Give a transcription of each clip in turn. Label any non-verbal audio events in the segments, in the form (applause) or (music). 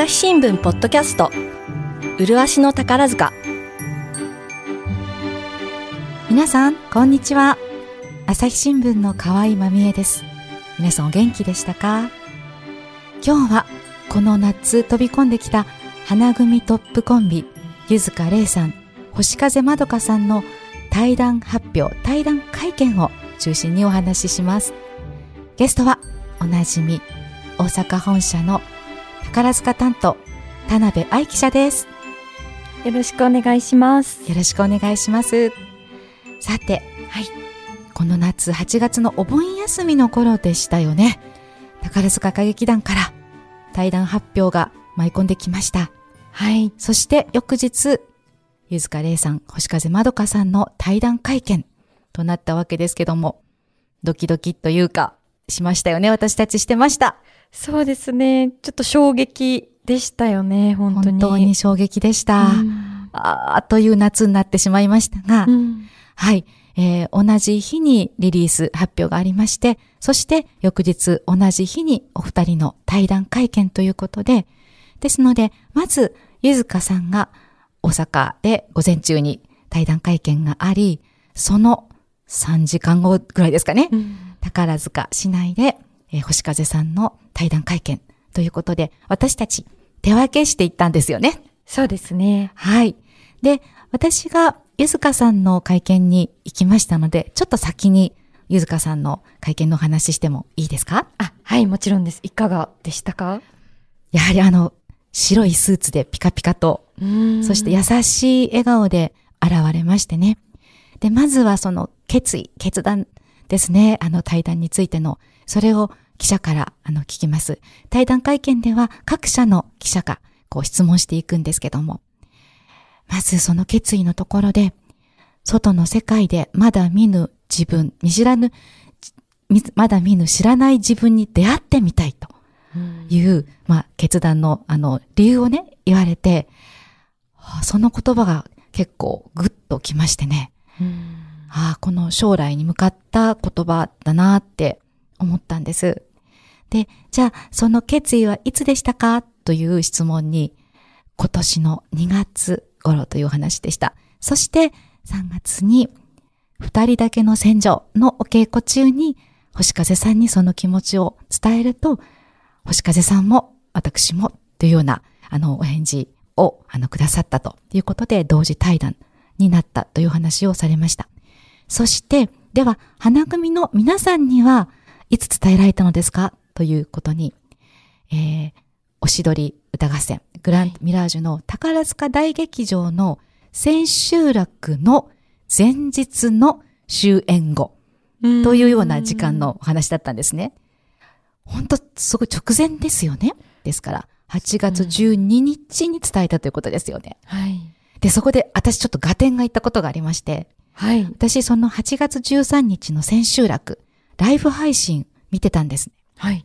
朝日新聞ポッドキャスト。麗しの宝塚。皆さんこんにちは。朝日新聞の河合真美恵です。皆さんお元気でしたか？今日はこの夏飛び込んできた花組トップコンビゆずかれいさん星風まどかさんの対談発表対談会見を中心にお話しします。ゲストはおなじみ大阪本社の宝塚担当田辺愛記者です。よろしくお願いします。よろしくお願いします。さてはい。この夏8月のお盆休みの頃でしたよね。宝塚歌劇団から対談発表が舞い込んできました。はい。そして翌日ゆずかれいさん星風まどかさんの対談会見となったわけですけどもドキドキというかしましたよね。私たちしてました。そうですね。ちょっと衝撃でしたよね、本当に。本当に衝撃でした。ああ、という夏になってしまいましたが、うん、はい、えー、同じ日にリリース発表がありまして、そして翌日同じ日にお二人の対談会見ということで、ですので、まず、ゆずかさんが大阪で午前中に対談会見があり、その3時間後ぐらいですかね、うん、宝塚市内でえー、星風さんの対談会見ということで、私たち手分けしていったんですよね。そうですね。はい。で、私がゆずかさんの会見に行きましたので、ちょっと先にゆずかさんの会見の話してもいいですか？あ、はい、もちろんです。いかがでしたか？やはりあの、白いスーツでピカピカと、そして優しい笑顔で現れましてね。で、まずはその決意、決断ですね。あの対談についての。それを記者からあの聞きます。対談会見では各社の記者がこう質問していくんですけども、まずその決意のところで、外の世界でまだ見ぬ自分、見知らぬ、まだ見ぬ知らない自分に出会ってみたいという、うん、まあ決断のあの理由をね、言われて、その言葉が結構グッときましてね、うん、ああ、この将来に向かった言葉だなって思ったんです。で、じゃあ、その決意はいつでしたかという質問に、今年の2月頃という話でした。そして3月に二人だけの戦場のお稽古中に星風さんにその気持ちを伝えると、星風さんも私もというようなあのお返事をあのくださったということで同時対談になったという話をされました。そして、では花組の皆さんにはいつ伝えられたのですか？ということに、えー、おしどり歌合戦、グランミラージュの宝塚大劇場の千秋楽の前日の終演後というような時間のお話だったんですね。本当すごい直前ですよね？ですから、8月12日に伝えたということですよね。はい。で、そこで私ちょっと合点が言ったことがありまして、はい。私その8月13日の千秋楽、ライブ配信見てたんですね。はい。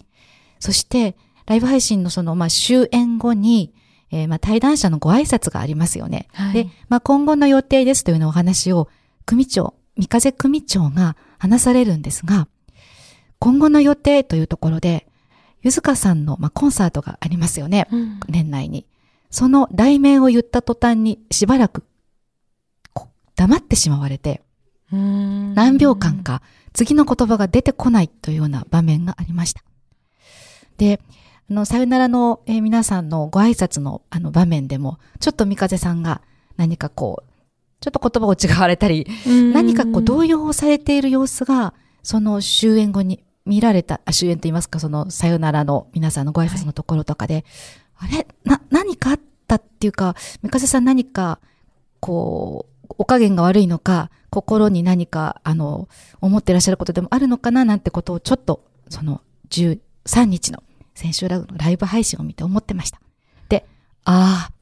そして、ライブ配信のその、まあ、終演後に、えー、まあ、対談者のご挨拶がありますよね。はい、で、まあ、今後の予定ですというようなお話を、組長、三風組長が話されるんですが、今後の予定というところで、ゆずかさんの、まあ、コンサートがありますよね。うん、年内に。その題名を言った途端にしばらく黙ってしまわれて、何秒間か次の言葉が出てこないというような場面がありました。で、あの、さよならの、えー、皆さんのご挨拶のあの場面でも、ちょっと三風さんが何かこう、ちょっと言葉を違われたり、何かこう動揺をされている様子が、その終演後に見られた、あ終演と言いますか、そのさよならの皆さんのご挨拶のところとかで、はい、あれ？な、何かあったっていうか、三風さん何か、こう、お加減が悪いのか、心に何か、あの、思ってらっしゃることでもあるのかななんてことをちょっと、その、13日の先週ラのライブ配信を見て思ってました。で、ああ、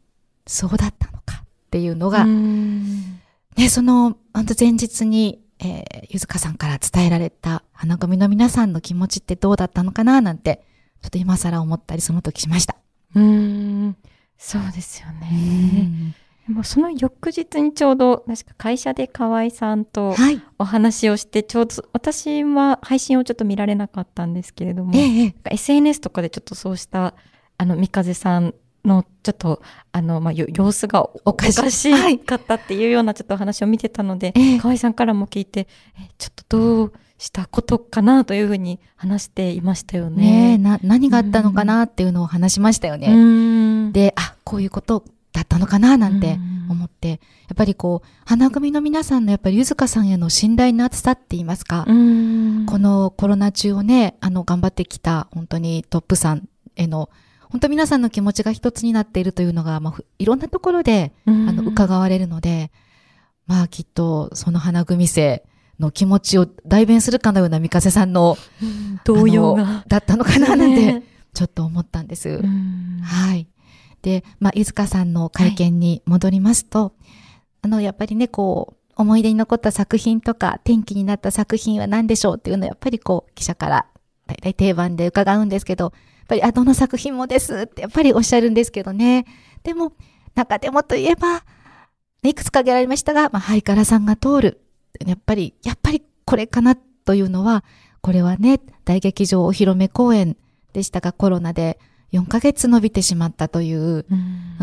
そうだったのかっていうのが、ね、その、本当前日に、えー、ゆずかさんから伝えられた花組の皆さんの気持ちってどうだったのかななんて、ちょっと今更思ったりその時しました。うん、そうですよね。でもその翌日にちょうど確か会社で河合さんとお話をして、ちょうど私は配信をちょっと見られなかったんですけれども、ええ、SNS とかでちょっとそうしたあの三風さんのちょっとあの、まあ、様子がおかしかったっていうようなちょっと話を見てたので、はい、河合さんからも聞いてえちょっとどうしたことかなというふうに話していましたよね。ねな何があったのかなっていうのを話しましたよね。であこういうことだったのかななんて思って、やっぱりこう花組の皆さんのやっぱりゆずかさんへの信頼の厚さって言いますか、このコロナ中をねあの頑張ってきた本当にトップさんへの本当皆さんの気持ちが一つになっているというのが、まあ、いろんなところで、あの、伺われるので、まあ、きっと、その花組生の気持ちを代弁するかのような三風さんの、動揺が。だったのかな、なんて、ちょっと思ったんです。はい。で、まあ、飯塚さんの会見に戻りますと、はい、あの、やっぱりね、こう、思い出に残った作品とか、転機になった作品は何でしょうっていうのは、やっぱりこう、記者から大体定番で伺うんですけど、っぱり、あ、どの作品もですってやっぱりおっしゃるんですけどね。でも、中でもといえば、いくつか挙げられましたが、まあ、ハイカラさんが通る。やっぱり、やっぱりこれかなというのは、これはね、大劇場お披露目公演でしたが、コロナで4ヶ月伸びてしまったという、う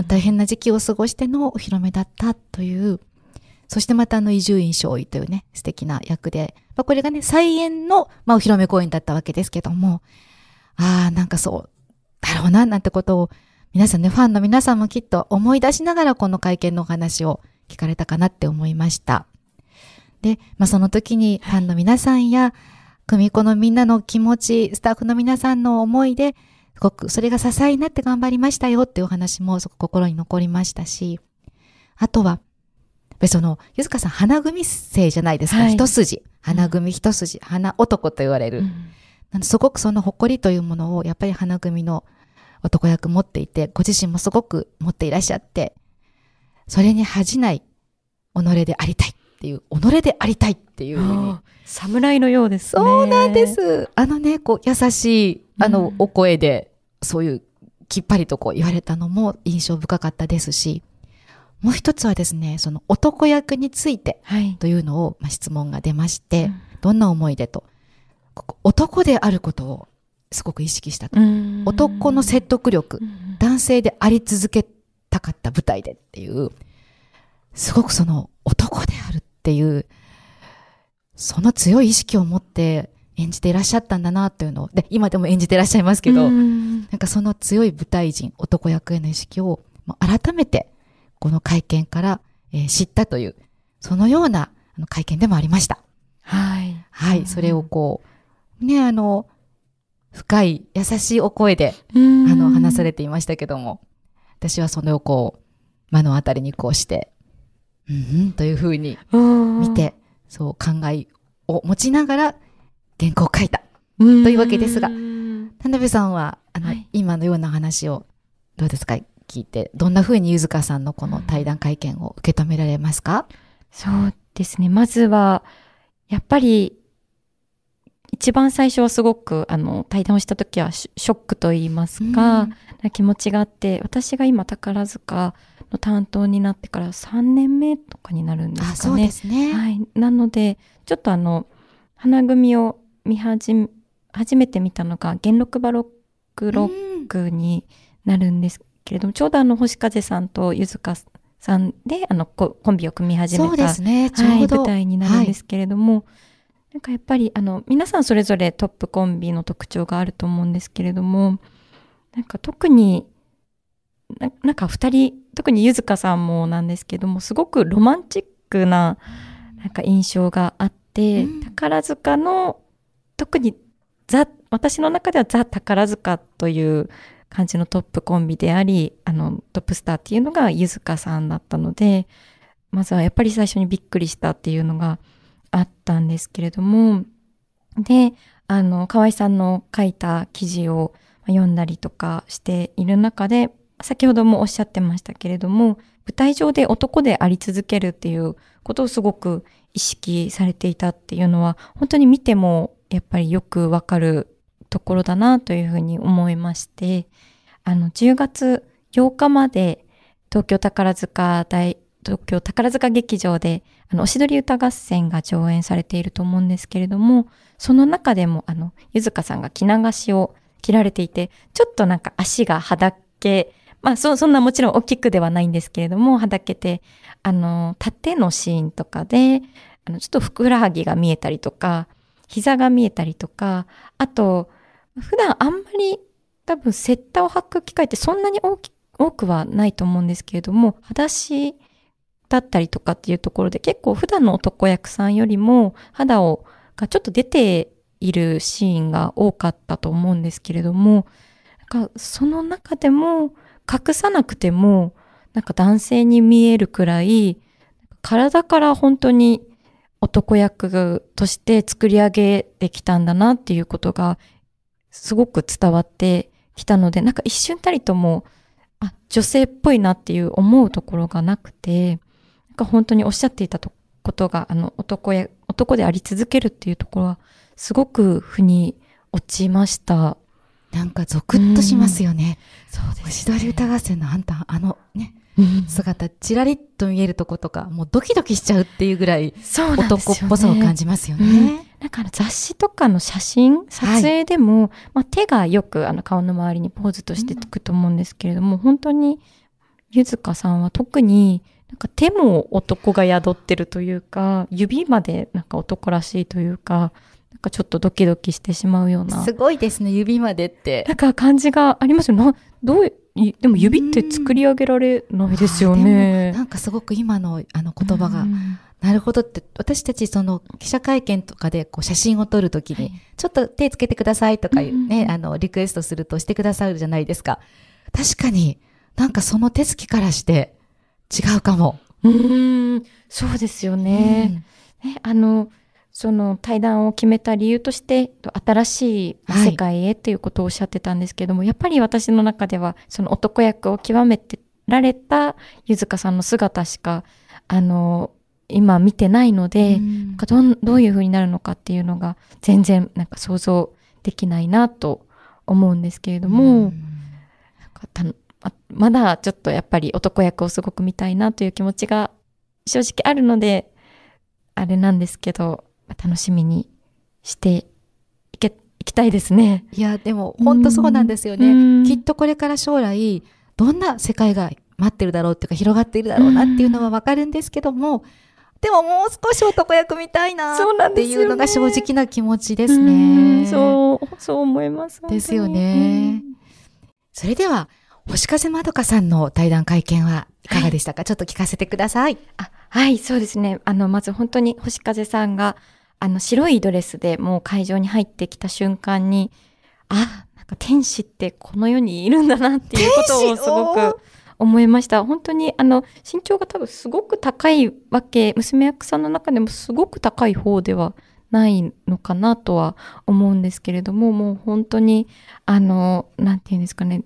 大変な時期を過ごしてのお披露目だったという、そしてまたあの伊集院少尉というね、素敵な役で、まあ、これがね、再演の、まあ、お披露目公演だったわけですけども、ああ、なんかそう、だろうな、なんてことを、皆さんね、ファンの皆さんもきっと思い出しながらこの会見のお話を聞かれたかなって思いました。で、まあ、その時にファンの皆さんや、組子のみんなの気持ち、スタッフの皆さんの思いで、すごくそれが支えになって頑張りましたよっていうお話もすごく心に残りましたし、あとは、その、ゆずかさん花組生じゃないですか、はい、一筋。花組一筋、花男と言われる。うんすごくその誇りというものをやっぱり花組の男役持っていて、ご自身もすごく持っていらっしゃって、それに恥じない己でありたいっていう、己でありたいっていう。侍のようですね。そうなんです。あのね、こう優しい、あのお声で、そういうきっぱりとこう言われたのも印象深かったですし、もう一つはですね、その男役についてというのを、まあ、質問が出まして、うん、どんな思いでと。男であることをすごく意識したと。男の説得力、男性であり続けたかった舞台でっていう、すごくその男であるっていう、その強い意識を持って演じていらっしゃったんだなっていうのを、で、今でも演じていらっしゃいますけど、んなんかその強い舞台人、男役への意識を改めてこの会見から、えー、知ったという、そのようなあの会見でもありました。はい。はい。それをこう、ね、あの、深い、優しいお声で、あの、話されていましたけども、私はその横を目の当たりにこうして、うん、うん、というふうに見て、そう考えを持ちながら原稿を書いた、というわけですが、田辺さんは、あの、はい、今のような話を、どうですか？聞いて、どんなふうにゆずかさんのこの対談会見を受け止められますか？そうですね。まずは、やっぱり一番最初はすごくあの対談をした時はショックと言いますか、うん、気持ちがあって私が今宝塚の担当になってから3年目とかになるんですかね。そうですね。はい、なのでちょっとあの花組を見始め初めて見たのが元禄バロックロックになるんですけれども、うん、ちょうどあの星風さんとゆずかさんであのコンビを組み始めた、ねはい、舞台になるんですけれども、はいなんかやっぱりあの皆さんそれぞれトップコンビの特徴があると思うんですけれどもなんか特にななんか2人特にゆずかさんもなんですけどもすごくロマンチックななんか印象があって、うん、宝塚の特にザ私の中ではザ宝塚という感じのトップコンビでありあのトップスターっていうのがゆずかさんだったのでまずはやっぱり最初にびっくりしたっていうのがあったんですけれども、で、あの、河合さんの書いた記事を読んだりとかしている中で、先ほどもおっしゃってましたけれども、舞台上で男であり続けるっていうことをすごく意識されていたっていうのは、本当に見てもやっぱりよくわかるところだなというふうに思いまして、あの、10月8日まで東京宝塚大東京宝塚劇場で、あの、おしどり歌合戦が上演されていると思うんですけれども、その中でも、あの、ゆずかさんが着流しを着られていて、ちょっとなんか足がはだけまあそ、そんなもちろん大きくではないんですけれども、はだけて、あの、縦のシーンとかで、あの、ちょっとふくらはぎが見えたりとか、膝が見えたりとか、あと、普段あんまり多分セッターを履く機会ってそんなに多くはないと思うんですけれども、裸足だったりとかっていうところで結構普段の男役さんよりも肌をがちょっと出ているシーンが多かったと思うんですけれども、なんかその中でも隠さなくてもなんか男性に見えるくらい体から本当に男役として作り上げてきたんだなっていうことがすごく伝わってきたので、なんか一瞬たりとも、あ、女性っぽいなっていう思うところがなくて、なんか本当におっしゃっていたことが、あの、男や、男であり続けるっていうところは、すごく腑に落ちました。なんかゾクッとしますよね。そうです、ね。星取り歌合戦のあんた、あのね、姿、ちらりっと見えるとことか、もうドキドキしちゃうっていうぐらい、男っぽさを感じますよね。なんか雑誌とかの写真、撮影でも、はい、まあ、手がよくあの顔の周りにポーズとしてつくと思うんですけれども、うん、本当に、ゆずかさんは特に、なんか手も男が宿ってるというか、指までなんか男らしいというか、なんかちょっとドキドキしてしまうような。すごいですね、指までって。なんか感じがありますよ。な、どう、でも指って作り上げられないですよね。なんかすごく今のあの言葉が、なるほどって、私たちその記者会見とかでこう写真を撮るときに、ちょっと手つけてくださいとかいうね、あの、リクエストするとしてくださるじゃないですか。確かになんかその手つきからして違うかも。うん、そうですよね。ねあの、その対談を決めた理由として、新しい世界へっていうことをおっしゃってたんですけども、はい、やっぱり私の中では、その男役を極めてられたゆずかさんの姿しか、あの、今見てないので、うん、どどういう風になるのかっていうのが全然なんか想像できないなと思うんですけれども、うん、まだちょっとやっぱり男役をすごく見たいなという気持ちが正直あるので、あれなんですけど、楽しみにしていけ、いきたいですね。いや、でも本当そうなんですよね。きっとこれから将来、どんな世界が待ってるだろうっていうか広がっているだろうなっていうのはわかるんですけども、でももう少し男役見たいなっていうのが正直な気持ちですね。そう、そう思います。ですよね。それでは、星風まどかさんの対談会見はいかがでしたか、はい、ちょっと聞かせてください。あはい、そうですね。あの、まず本当に星風さんが、あの、白いドレスでもう会場に入ってきた瞬間に、あ、なんか天使ってこの世にいるんだなっていうことをすごく思いました。本当に、あの、身長が多分すごく高いわけ、娘役さんの中でもすごく高い方ではないのかなとは思うんですけれども、もう本当に、あの、なんていうんですかね、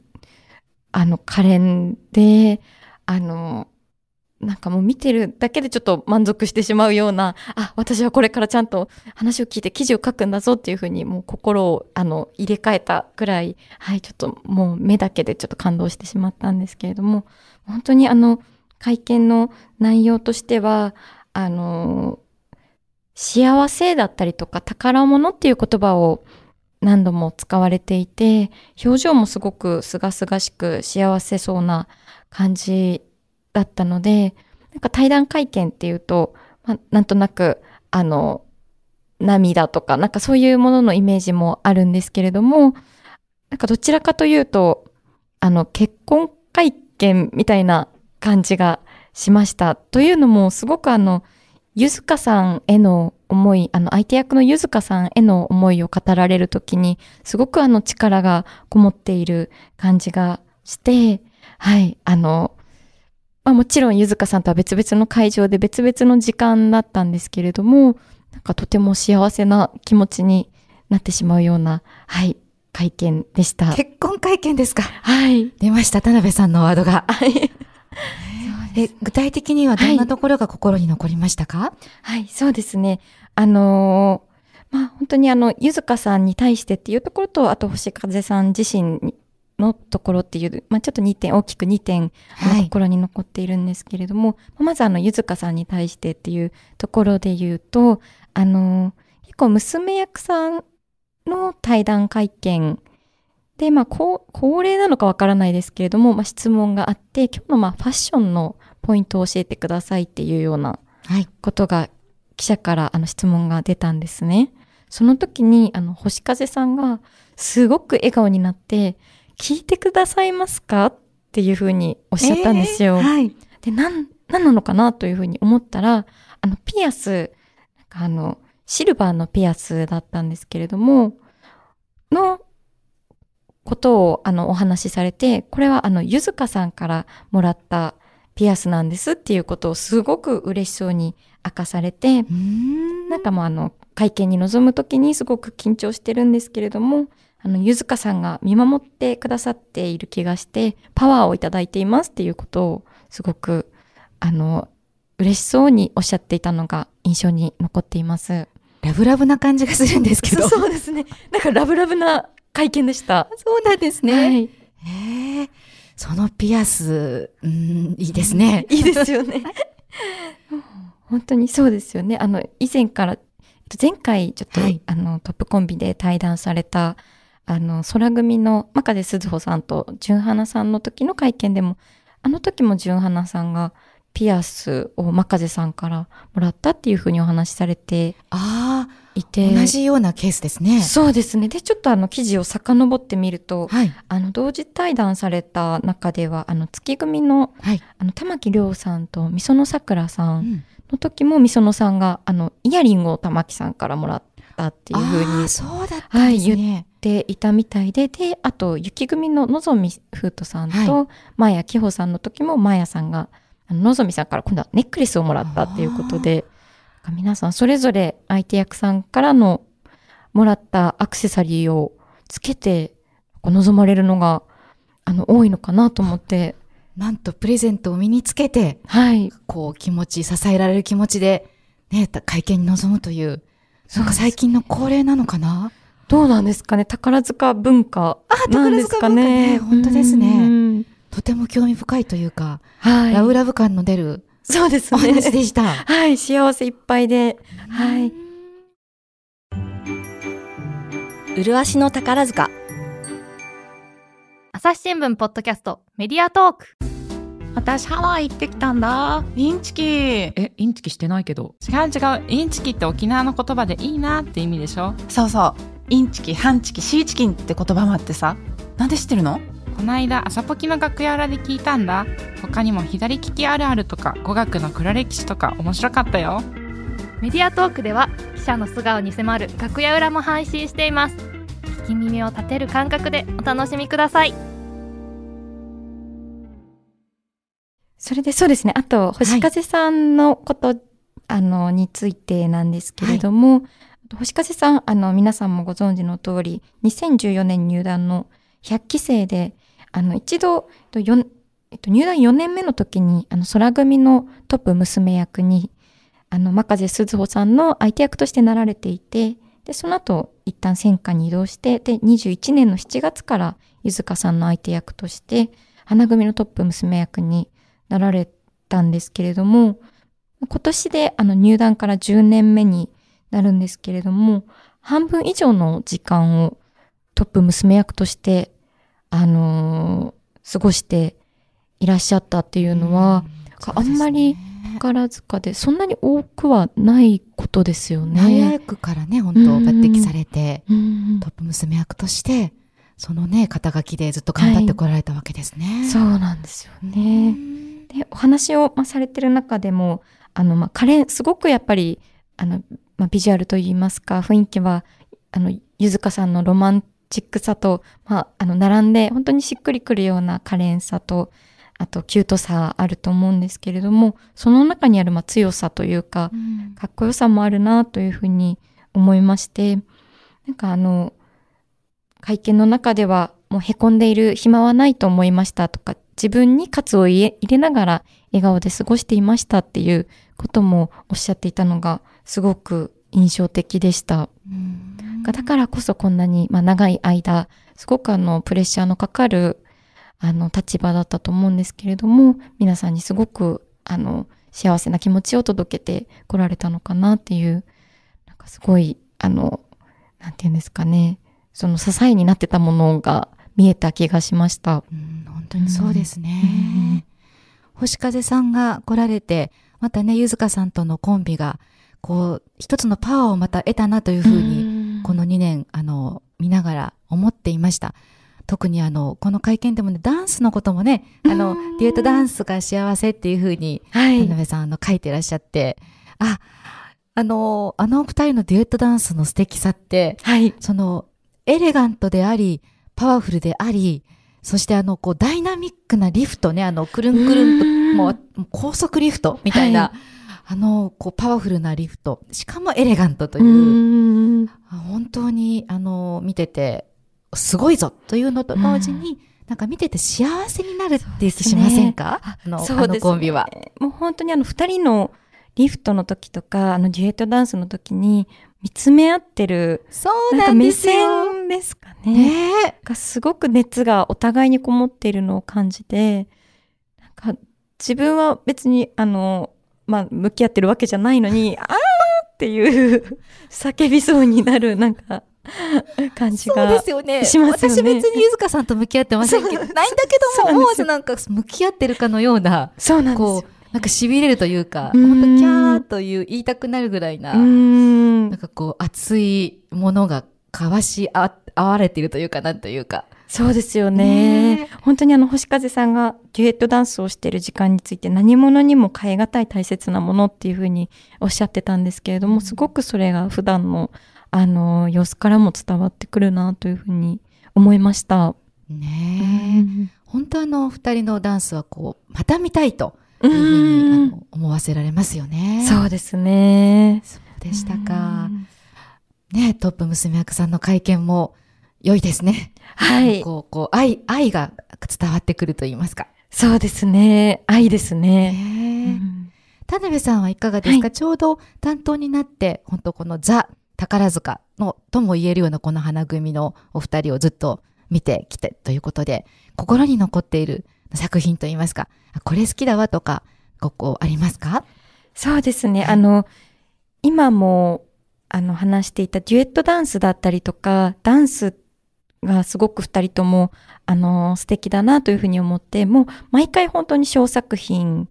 あの、可憐で、あの、なんかもう見てるだけでちょっと満足してしまうような、あ、私はこれからちゃんと話を聞いて記事を書くんだぞっていうふうにもう心をあの入れ替えたくらい、はい、ちょっともう目だけでちょっと感動してしまったんですけれども、本当にあの会見の内容としては、あの、幸せだったりとか宝物っていう言葉を何度も使われていて、表情もすごく清々しく幸せそうな感じだったので、なんか対談会見っていうと、まあ、なんとなく、あの、涙とか、なんかそういうもののイメージもあるんですけれども、なんかどちらかというと、あの、結婚会見みたいな感じがしました。というのも、すごくあの、ゆずかさんへの思い、あの、相手役のゆずかさんへの思いを語られるときに、すごくあの力がこもっている感じがして、はい、あの、まあ、もちろんゆずかさんとは別々の会場で別々の時間だったんですけれども、なんかとても幸せな気持ちになってしまうような、はい、会見でした。結婚会見ですか？はい。出ました、田辺さんのワードが。はい。え具体的にはどんなところが心に残りましたか、はい、はい、そうですね。あのー、まあ本当にあの、ゆずかさんに対してっていうところと、あと星風さん自身のところっていう、まあ、ちょっと2点、大きく2点、はい、心に残っているんですけれども、まずあの、ゆずかさんに対してっていうところで言うと、あの、結構娘役さんの対談会見で、まあ、こう恒例なのかわからないですけれども、まあ、質問があって、今日のまあファッションのポイントを教えてくださいっていうようなはい。ことが記者からあの質問が出たんですね。その時にあの星風さんがすごく笑顔になって聞いてくださいますか？っていうふうにおっしゃったんですよ。えーはい。で、なん、なんなのかなというふうに思ったら、あのピアス、なんかあのシルバーのピアスだったんですけれども、のことをあのお話しされて、これはあのゆずかさんからもらったピアスなんですっていうことをすごく嬉しそうに明かされて、ん。なんかもうあの会見に臨む時にすごく緊張してるんですけれども、あのゆずかさんが見守ってくださっている気がして、パワーをいただいていますっていうことをすごくあの嬉しそうにおっしゃっていたのが印象に残っています。ラブラブな感じがするんですけど。そうですね。なんかラブラブな会見でした。そうなんですね。はい。へえ。そのピアス、うん、いいですね。(laughs) いいですよね。本当にそうですよね。あの、以前から、えっと前回ちょっと、はいあの、トップコンビで対談された、あの、空組の真壁鈴穂さんと純花さんの時の会見でも、あの時も純花さんがピアスを真壁さんからもらったっていうふうにお話しされてあいあ、て。同じようなケースですね。そうですね。で、ちょっとあの記事を遡ってみると、はい。あの、同時対談された中では、あの、月組の、はい。あの、玉木亮さんとみそのさくらさうんんの時もみそのさんがあのイヤリングを玉木さんからもらったっていうふうにそうだったんですね。ていたみたいで、であと雪組ののぞみふうとさんとマーヤきほさんの時もマーヤさんがあののぞみさんから今度はネックレスをもらったっていうことで皆さんそれぞれ相手役さんからのもらったアクセサリーをつけて望まれるのがあの多いのかなと思って。(laughs) なんとプレゼントを身につけて、はい。こう気持ち、支えられる気持ちで、ね、会見に臨むという、なんか最近の恒例なのかな？どうなんですかね？宝塚文化なんですかね。宝塚文化ね？本当ですねうんとても興味深いというか、はい。ラブラブ感の出るそうですお話ね。でした。はい、幸せいっぱいで。はい。麗しの宝塚朝日新聞ポッドキャストメディアトーク私ハワイ行ってきたんだインチキえ、インチキしてないけど。違う違うインチキって沖縄の言葉でいいなって意味でしょ？そうそう。インチキ、ハンチキ、シーチキンって言葉もあってさ。なんで知ってるの？こないだ朝ポキの楽屋裏で聞いたんだ。他にも左利きあるあるとか語学の黒歴史とか面白かったよ。メディアトークでは記者の素顔に迫る楽屋裏も配信しています。聞き耳を立てる感覚でお楽しみください。それでそうですね。あと、星風さんのこと、あの、についてなんですけれども、星風さん、あの、皆さんもご存知の通り、2014年入団の100期生で、あの、一度、えっとえっと、入団4年目の時に、あの、空組のトップ娘役に、あの、真風鈴穂さんの相手役としてなられていて、で、その後、一旦戦火に移動して、で、21年の7月から、ゆずかさんの相手役として、花組のトップ娘役になられたんですけれども、今年であの入団から10年目になるんですけれども、半分以上の時間をトップ娘役として、あのー過ごしていらっしゃったっていうのは、あんまり宝塚でそんなに多くはないことですよ早ね。くからね、本当抜擢されて、うんトップ娘役として、そのね、肩書きでずっと頑張ってこられたわけですね。そうなんですよね。で、お話を、まあ、されてる中でも、あの、まあ、可憐、すごくやっぱり、あの、まあ、ビジュアルといいますか、雰囲気は、あの、ゆずかさんのロマンチックさと、まあ、あの、並んで、本当にしっくりくるような可憐さと、あと、キュートさあると思うんですけれども、その中にある、まあ、強さというか、うん。かっこよさもあるなというふうに思いまして、なんかあの、会見の中ではもう凹んでいる暇はないと思いましたとか、自分に喝を入れ入れながら笑顔で過ごしていましたっていうこともおっしゃっていたのがすごく印象的でした。うんだからこそこんなに、まあ、長い間、すごくあの、プレッシャーのかかる、あの、立場だったと思うんですけれども、皆さんにすごく、あの、幸せな気持ちを届けてこられたのかなっていう、なんかすごい、あの、なんていうんですかね、その支えになってたものが見えた気がしました。うん本当にそうですね。星風さんが来られて、またね、ゆずかさんとのコンビが、こう、一つのパワーをまた得たなというふうに、この2年、あの、見ながら思っていました。特にあの、この会見でもね、ダンスのこともね、あの、デュエットダンスが幸せっていうふうに、はい田。辺さん、あの、書いてらっしゃって、あ、あの、あの二人のデュエットダンスの素敵さって、はい。その、エレガントであり、パワフルであり、そしてあの、こう、ダイナミックなリフトね、あの、くるんくるんと、うんもう、高速リフトみたいな、はあの、こう、パワフルなリフト、しかもエレガントとういう、本当に、あの、見てて、すごいぞというのと同時に、なんか見てて幸せになるって気しませんか、あの、あのコンビは。もう本当にあの二人のリフトの時とか、あのデュエットダンスの時に見つめ合ってる、そうなんか目。線ですかね。ねえ。がすごく熱がお互いにこもっているのを感じて、なんか自分は別にあの、まあ、向き合ってるわけじゃないのに、(laughs) あーっていう叫びそうになるなんか (laughs) 感じそうが。ですよね。しますよね私別にゆずかさんと向き合ってませんけど、(laughs) ないんだけども、思わずなんか向き合ってるかのような、そうなんですよ。こう、なんか痺れるというか、うん本当キャーという言いたくなるぐらいな、んなんかこう、熱いものが交わしあ合われているというか、なんというか。そうですよねね本当にあの星風さんがデュエットダンスをしている時間について何者にも変え難い大切なものっていうふうにおっしゃってたんですけれども、すごくそれが普段のあの様子からも伝わってくるなというふうに思いました。ねえ。本当あの、二人のダンスはこう、また見たいというふうに、あの思わせられますよね。そうですね。そうでしたか。ねトップ娘役さんの会見も良いですね。はい。(laughs) こう、こう、愛、愛が伝わってくると言いますか。そうですね。愛ですね。田辺さんはいかがですか、はちょうど担当になって、本当このザ・宝塚の、とも言えるようなこの花組のお二人をずっと見てきてということで、心に残っている作品と言いますか、あこれ好きだわとか、ここありますか？そうですね。あの、今も、あの、話していたデュエットダンスだったりとか、ダンスがすごく二人とも、あの、素敵だなというふうに思って、もう毎回本当に小作品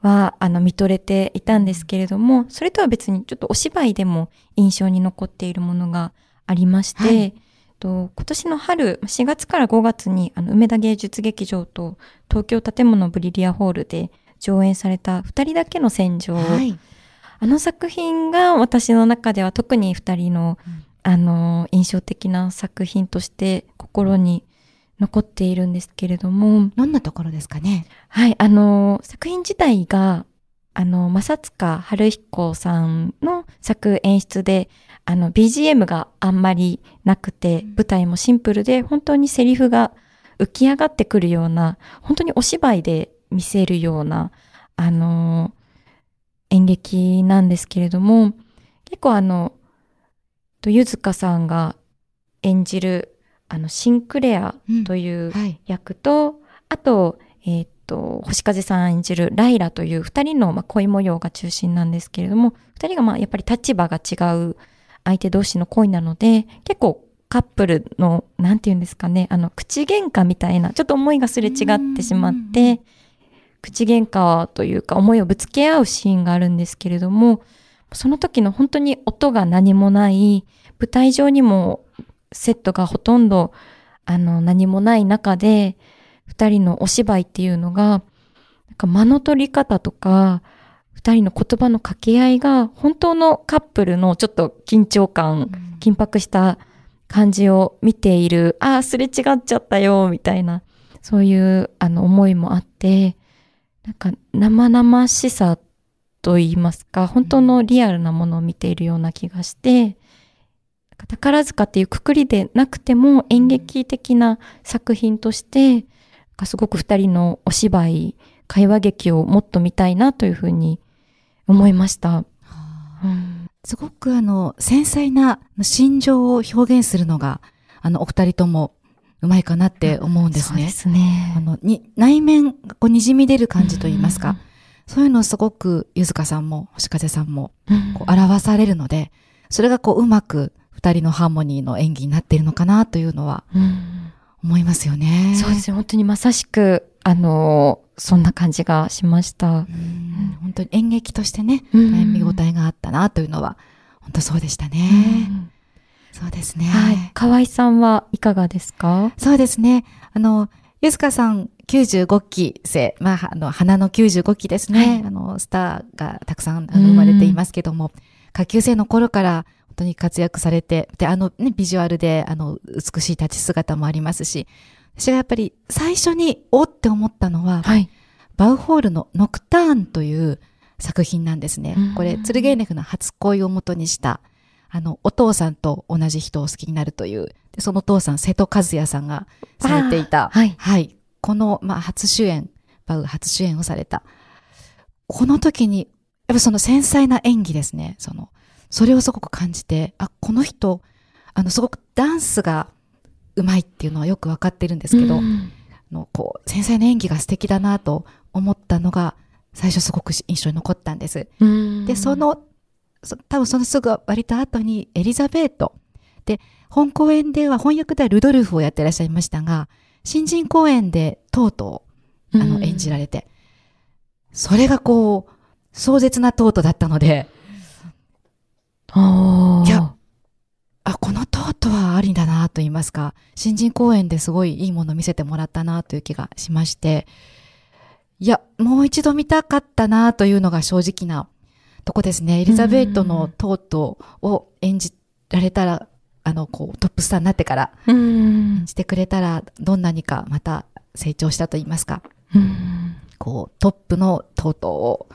は、あの、見とれていたんですけれども、それとは別にちょっとお芝居でも印象に残っているものがありまして、はい。と今年の春、4月から5月に、あの、梅田芸術劇場と東京建物ブリリアホールで上演された二人だけの戦場。はい。あの作品が私の中では特に二人の、うんあの、印象的な作品として心に残っているんですけれども、どんなところですかね？はい、あの、作品自体が、あの、正塚春彦さんの作演出で、あの、BGM があんまりなくて、舞台もシンプルで、本当にセリフが浮き上がってくるような、本当にお芝居で見せるような、あの、演劇なんですけれども、結構あの、とゆずかさんが演じる、あの、シンクレアというはい。役と、あと、えーっと、星風さん演じるライラという二人の、まあ、恋模様が中心なんですけれども、二人がまあやっぱり立場が違う相手同士の恋なので、結構カップルの、なんて言うんですかね、あの、口喧嘩みたいな、ちょっと思いがすれ違ってしまっうんうんうんて、口喧嘩というか思いをぶつけ合うシーンがあるんですけれども、その時の本当に音が何もない、舞台上にもセットがほとんどあの何もない中で、二人のお芝居っていうのが、なんか間の取り方とか、二人の言葉の掛け合いが、本当のカップルのちょっと緊張感、緊迫した感じを見ている、ああ、すれ違っちゃったよ、みたいな、そういうあの思いもあって、なんか生々しさと言いますか、本当のリアルなものを見ているような気がして、宝塚っていうくくりでなくても演劇的な作品として、すごく二人のお芝居、会話劇をもっと見たいなというふうに思いました。うんすごくあの、繊細な心情を表現するのが、あの、お二人ともうまいかなって思うんですね。そうですねあ。の、に、内面がこう滲み出る感じといいますか、そういうのをすごく、ゆずかさんも、星風さんも、うんこう、表されるので、それがこう、うまく、二人のハーモニーの演技になっているのかなというのは、うん思いますよね。そうですね。本当にまさしく、あの、そんな感じがしました。うん本当に演劇としてね、見応えがあったなというのは、本当そうでしたうね。んそうですね。はい。河合さんはいかがですか？そうですね。あの、ゆずかさん95期生、まあ、あの、花の95期ですね。はいあの、スターがたくさん生まれていますけども、下級生の頃から本当に活躍されて、で、あのね、ビジュアルで、あの、美しい立ち姿もありますし、私がやっぱり最初におって思ったのは、はい。バウホールのノクターンという作品なんですねうん。これ、ツルゲーネフの初恋をもとにした、あの、お父さんと同じ人を好きになるという、でそのお父さん、瀬戸和也さんがされていた、はい。はい。この、まあ、初主演、バウ初主演をされた。この時に、やっぱその繊細な演技ですね。その、それをすごく感じて、あ、この人、あの、すごくダンスがうまいっていうのはよくわかってるんですけど、うんあの、こう、繊細な演技が素敵だなと思ったのが、最初すごく印象に残ったんです。うんで、そ、の、そ多分そのすぐ割と後にエリザベート。で、本公演では翻訳ではルドルフをやってらっしゃいましたが、新人公演でトートをあの、演じられて、それがこう、壮絶なトートだったので、ああ。いやあ、このトートはありだなと言いますか、新人公演ですごいいいものを見せてもらったなという気がしまして、いや、もう一度見たかったなというのが正直なとこですね。エリザベートのトートを演じられたら、あの、こう、トップスターになってからうん演。じてくれたら、どんなにかまた成長したと言いますか、うんこう、トップのトートを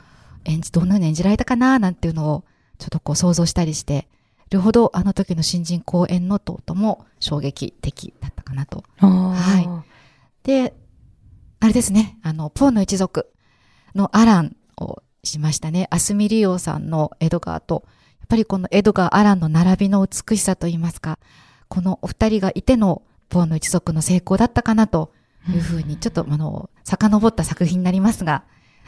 演じ、どんなに演じられたかななんていうのを、ちょっとこう想像したりして、るほどあの時の新人公演のトートも衝撃的だったかなと。はで、あれですね、あの、ポーの一族のアランをしましたね。アスミリオさんのエドガーと、ぱりこのエドガー・アランの並びの美しさといいますか、このお二人がいてのポーの一族の成功だったかなというふうに、ちょっとあの、遡った作品になりますが、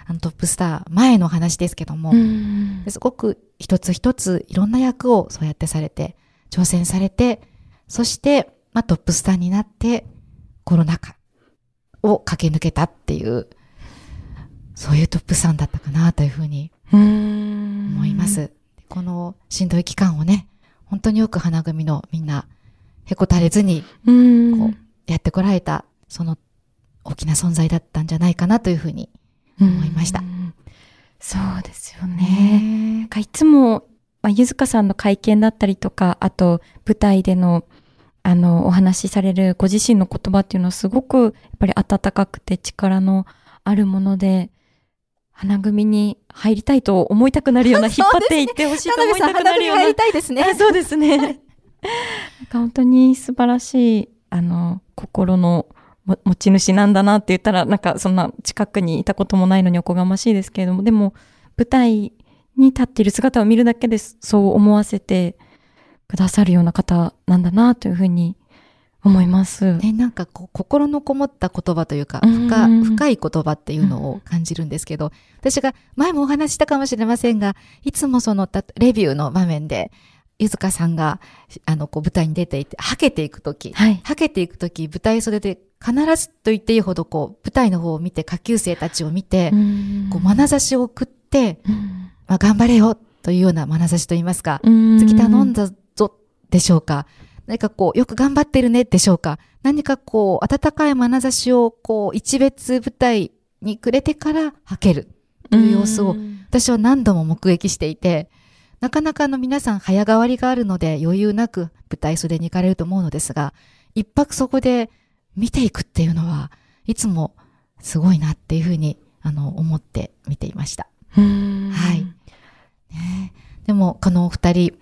あのトップスター前の話ですけども、すごく一つ一ついろんな役をそうやってされて、挑戦されて、そして、まあ、トップスターになって、コロナ禍を駆け抜けたっていう、そういうトップスターだったかなというふうにうん思いま。す。このしんどい期間をね、本当によく花組のみんな、へこたれずにうん。こうやってこられた、その大きな存在だったんじゃないかなというふうに思いましたうんそうですよね。かいつも、まあ、ゆずかさんの会見だったりとか、あと舞台での、あの、お話しされるご自身の言葉っていうのはすごく、やっぱり温かくて力のあるもので、花組に入りたいと思いたくなるような、引っ張っていってほしいと思いたくなるような。たいですあそうですね。なんか本当に素晴らしい、あの、心のも持ち主なんだなって言ったら、なんかそんな近くにいたこともないのにおこがましいですけれども、でも舞台に立っている姿を見るだけでそう思わせてくださるような方なんだなというふうに思います。ね、なんかこう、心のこもった言葉というか、うん深深い言葉っていうのを感じるんですけど、私が前もお話ししたかもしれませんが、いつもその、たレビューの場面で、ゆずかさんが、あの、こう、舞台に出ていて、はけていくとき、はい。はけていくとき、舞台袖で必ずと言っていいほど、こう、舞台の方を見て、下級生たちを見て、こう、眼差しを送って、まあ、頑張れよ、というような眼差しと言いますか、次頼んだぞ、でしょうか。何かこう、よく頑張ってるね、でしょうか？何かこう、温かい眼差しを、こう、一別舞台にくれてから、はける、という様子を、私は何度も目撃していて、なかなかあの皆さん早変わりがあるので余裕なく舞台袖に行かれると思うのですが、一泊そこで見ていくっていうのは、いつもすごいなっていうふうに、あの、思って見ていました。はい。ねえでも、このお二人、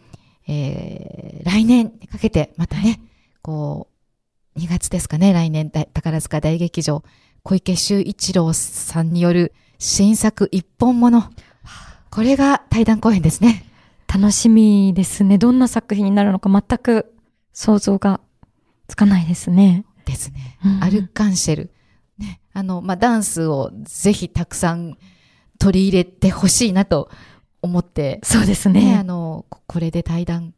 えー、来年にかけて、またね、こう、2月ですかね、来年、大宝塚大劇場、小池修一郎さんによる新作一本物。これが対談公演ですね。楽しみですね。どんな作品になるのか全く想像がつかないですね。ですね。うんアルカンシェル。ね。あの、まあ、ダンスをぜひたくさん取り入れてほしいなと思って、そうですね、あね。の、ここれで対談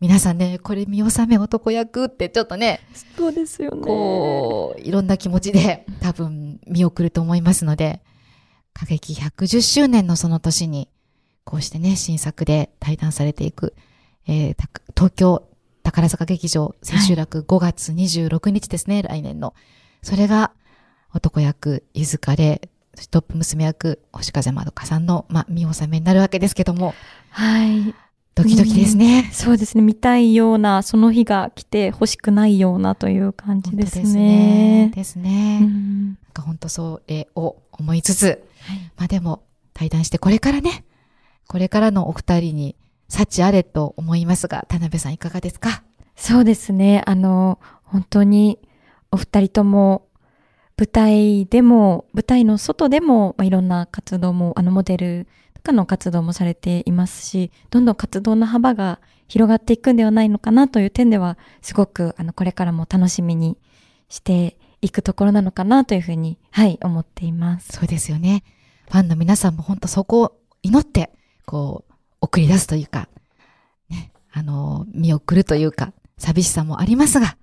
皆さんね、これ見納め男役ってちょっとね、そうですよね。こう、いろんな気持ちで多分見送ると思いますので、歌劇110周年のその年に、こうしてね、新作で対談されていく、えーた東京宝塚劇場千秋楽5月26日ですね、来年の。それが男役、ゆずかれ、そしてトップ娘役、星風まどかさんの、まあ、見納めになるわけですけども、はい。ドキドキですね。そうですね。見たいような、その日が来て欲しくないようなという感じですね。ですね。うんなんか本当それを思いつつ、はいまあでも対談してこれからね、これからのお二人に幸あれと思いますが、田辺さんいかがですか？そうですね。あの、本当にお二人とも舞台でも、舞台の外でも、まあ、いろんな活動も、あのモデルとかの活動もされていますし、どんどん活動の幅が広がっていくんではないのかなという点では、すごくあのこれからも楽しみにしていくところなのかなというふうに、はい、思っています。そうですよね。ファンの皆さんも本当そこを祈って、こう、送り出すというか、ね、あの、見送るというか、寂しさもありますが、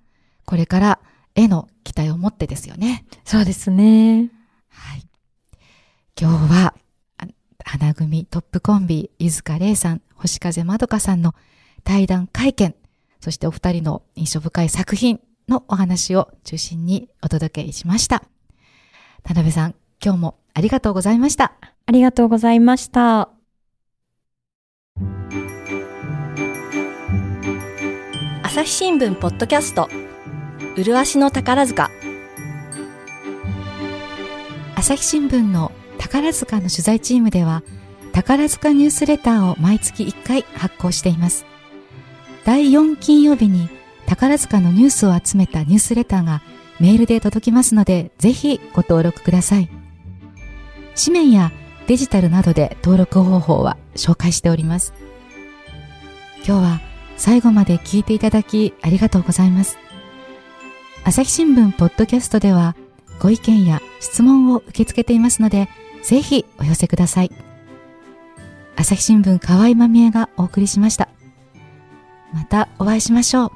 これからへの期待を持ってですよね。そうですね。はい。今日は、あ花組トップコンビ、ゆずかれいさん、星風まどかさんの対談会見、そしてお二人の印象深い作品のお話を中心にお届けしました。田辺さん、今日もありがとうございました。ありがとうございました。朝日新聞ポッドキャスト麗しの宝塚朝日新聞の宝塚の取材チームでは、宝塚ニュースレターを毎月1回発行しています。第4金曜日に宝塚のニュースを集めたニュースレターがメールで届きますので、ぜひご登録ください。紙面やデジタルなどで登録方法は紹介しております。今日は最後まで聞いていただきありがとうございます。朝日新聞ポッドキャストではご意見や質問を受け付けていますので、ぜひお寄せください。朝日新聞河合まみえがお送りしました。またお会いしましょう。